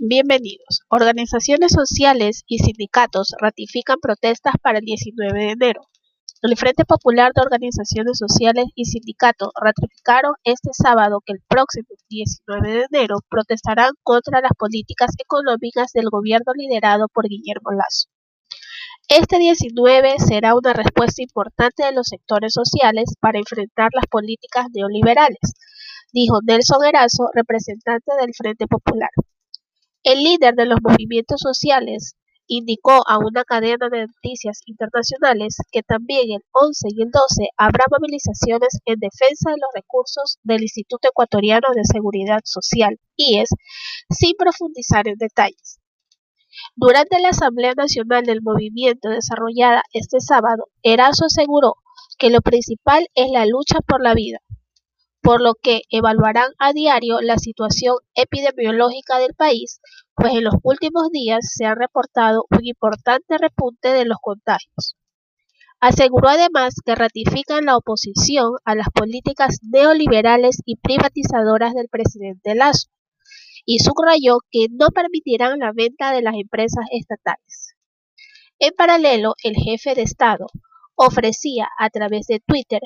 Bienvenidos. Organizaciones sociales y sindicatos ratifican protestas para el 19 de enero. El Frente Popular de Organizaciones Sociales y Sindicatos ratificaron este sábado que el próximo 19 de enero protestarán contra las políticas económicas del gobierno liderado por Guillermo Lazo. Este 19 será una respuesta importante de los sectores sociales para enfrentar las políticas neoliberales, dijo Nelson Erazo, representante del Frente Popular. El líder de los movimientos sociales indicó a una cadena de noticias internacionales que también el 11 y el 12 habrá movilizaciones en defensa de los recursos del Instituto Ecuatoriano de Seguridad Social, IES, sin profundizar en detalles. Durante la Asamblea Nacional del Movimiento desarrollada este sábado, Erazo aseguró que lo principal es la lucha por la vida, por lo que evaluarán a diario la situación epidemiológica del país, pues en los últimos días se ha reportado un importante repunte de los contagios. Aseguró además que ratifican la oposición a las políticas neoliberales y privatizadoras del presidente Lazo, y subrayó que no permitirán la venta de las empresas estatales. En paralelo, el jefe de Estado ofrecía a través de Twitter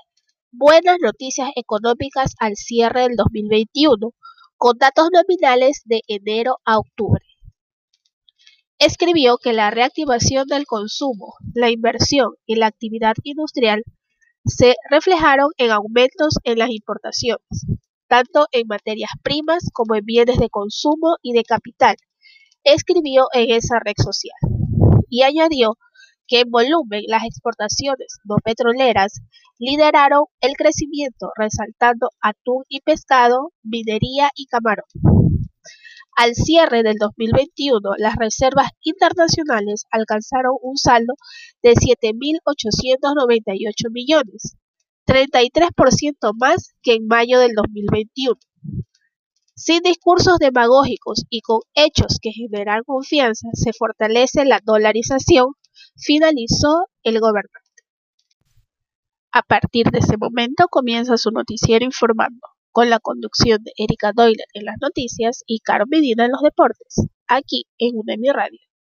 buenas noticias económicas al cierre del 2021, con datos nominales de enero a octubre. Escribió que la reactivación del consumo, la inversión y la actividad industrial se reflejaron en aumentos en las importaciones, tanto en materias primas como en bienes de consumo y de capital, escribió en esa red social. Y añadió que en volumen las exportaciones no petroleras lideraron el crecimiento, resaltando atún y pescado, minería y camarón. Al cierre del 2021, las reservas internacionales alcanzaron un saldo de 7.898 millones, 33% más que en mayo del 2021. Sin discursos demagógicos y con hechos que generan confianza, se fortalece la dolarización, finalizó el gobernante. A partir de ese momento comienza su noticiero informando, con la conducción de Erika Doyle en las noticias y Caro Medina en los deportes, aquí en UNEMI Radio.